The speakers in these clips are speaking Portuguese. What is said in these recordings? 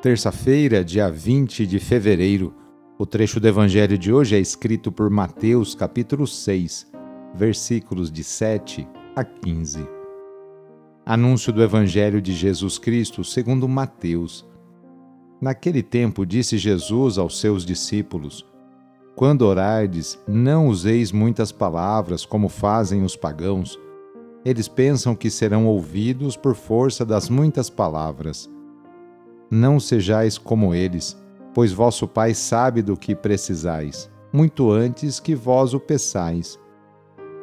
Terça-feira, dia 20 de fevereiro. O trecho do evangelho de hoje é escrito por Mateus, capítulo 6, versículos de 7 a 15. Anúncio do evangelho de Jesus Cristo, segundo Mateus. Naquele tempo disse Jesus aos seus discípulos: Quando orardes, não useis muitas palavras como fazem os pagãos. Eles pensam que serão ouvidos por força das muitas palavras não sejais como eles, pois vosso Pai sabe do que precisais, muito antes que vós o peçais.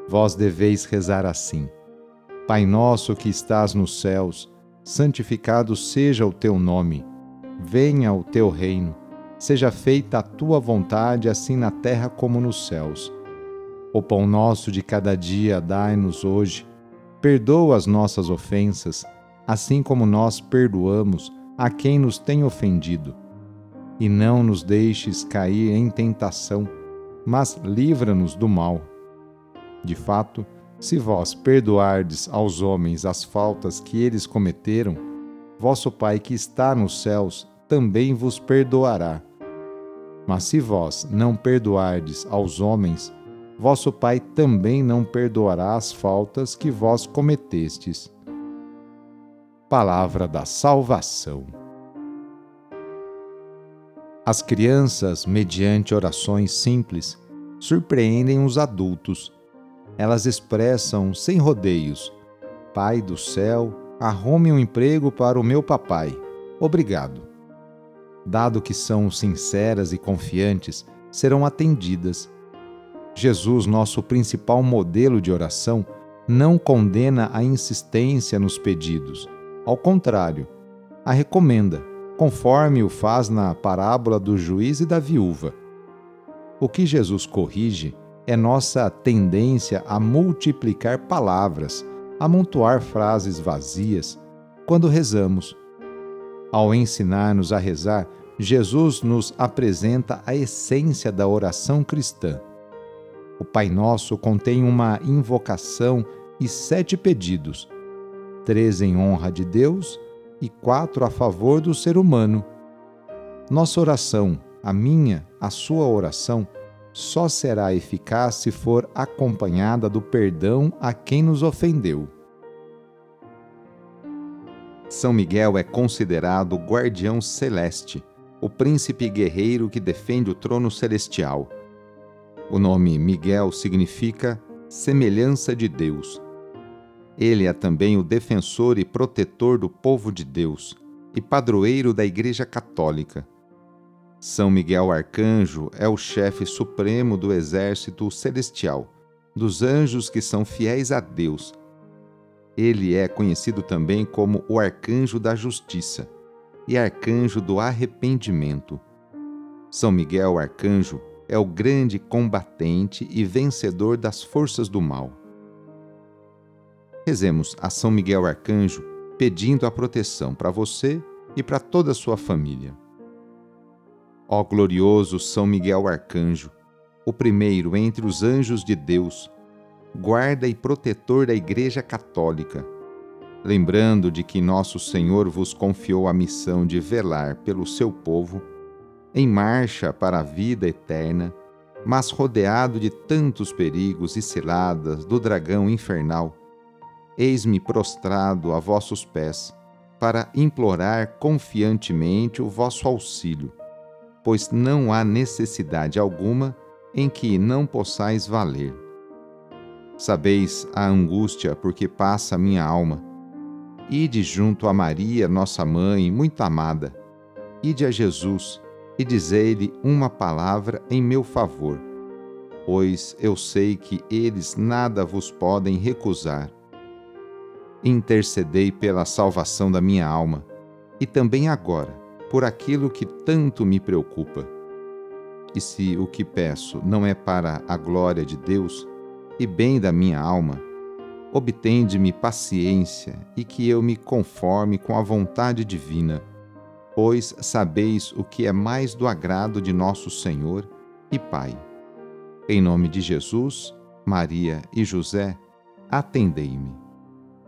Vós deveis rezar assim: Pai nosso que estás nos céus, santificado seja o teu nome. Venha o teu reino. Seja feita a tua vontade, assim na terra como nos céus. O pão nosso de cada dia dai-nos hoje. Perdoa as nossas ofensas, assim como nós perdoamos a quem nos tem ofendido. E não nos deixes cair em tentação, mas livra-nos do mal. De fato, se vós perdoardes aos homens as faltas que eles cometeram, vosso Pai que está nos céus também vos perdoará. Mas se vós não perdoardes aos homens, vosso Pai também não perdoará as faltas que vós cometestes palavra da salvação. As crianças, mediante orações simples, surpreendem os adultos. Elas expressam sem rodeios: Pai do céu, arrume um emprego para o meu papai. Obrigado. Dado que são sinceras e confiantes, serão atendidas. Jesus, nosso principal modelo de oração, não condena a insistência nos pedidos ao contrário, a recomenda, conforme o faz na parábola do juiz e da viúva. O que Jesus corrige é nossa tendência a multiplicar palavras, amontoar frases vazias quando rezamos. Ao ensinar-nos a rezar, Jesus nos apresenta a essência da oração cristã. O Pai Nosso contém uma invocação e sete pedidos três em honra de Deus e quatro a favor do ser humano. Nossa oração, a minha, a sua oração, só será eficaz se for acompanhada do perdão a quem nos ofendeu. São Miguel é considerado guardião celeste, o príncipe guerreiro que defende o trono celestial. O nome Miguel significa semelhança de Deus ele é também o defensor e protetor do povo de Deus e padroeiro da Igreja Católica. São Miguel Arcanjo é o chefe supremo do exército celestial, dos anjos que são fiéis a Deus. Ele é conhecido também como o Arcanjo da Justiça e Arcanjo do Arrependimento. São Miguel Arcanjo é o grande combatente e vencedor das forças do mal. Rezemos a São Miguel Arcanjo pedindo a proteção para você e para toda a sua família. Ó glorioso São Miguel Arcanjo, o primeiro entre os anjos de Deus, guarda e protetor da Igreja Católica, lembrando de que nosso Senhor vos confiou a missão de velar pelo seu povo, em marcha para a vida eterna, mas rodeado de tantos perigos e ciladas do dragão infernal eis-me prostrado a vossos pés, para implorar confiantemente o vosso auxílio. pois não há necessidade alguma em que não possais valer. Sabeis a angústia por que passa minha alma. Ide junto a Maria, nossa mãe, muito amada. Ide a Jesus e dizei-lhe uma palavra em meu favor, pois eu sei que eles nada vos podem recusar. Intercedei pela salvação da minha alma e também agora por aquilo que tanto me preocupa. E se o que peço não é para a glória de Deus e bem da minha alma, obtende-me paciência e que eu me conforme com a vontade divina, pois sabeis o que é mais do agrado de nosso Senhor e Pai. Em nome de Jesus, Maria e José, atendei-me.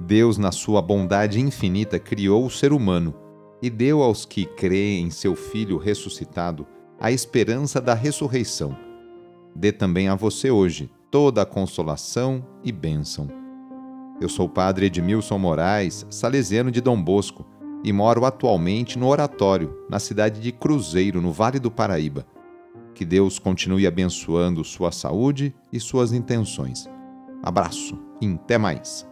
Deus, na sua bondade infinita, criou o ser humano e deu aos que creem em seu Filho ressuscitado a esperança da ressurreição. Dê também a você hoje toda a consolação e bênção. Eu sou o padre Edmilson Moraes, salesiano de Dom Bosco, e moro atualmente no Oratório, na cidade de Cruzeiro, no Vale do Paraíba. Que Deus continue abençoando sua saúde e suas intenções. Abraço e até mais.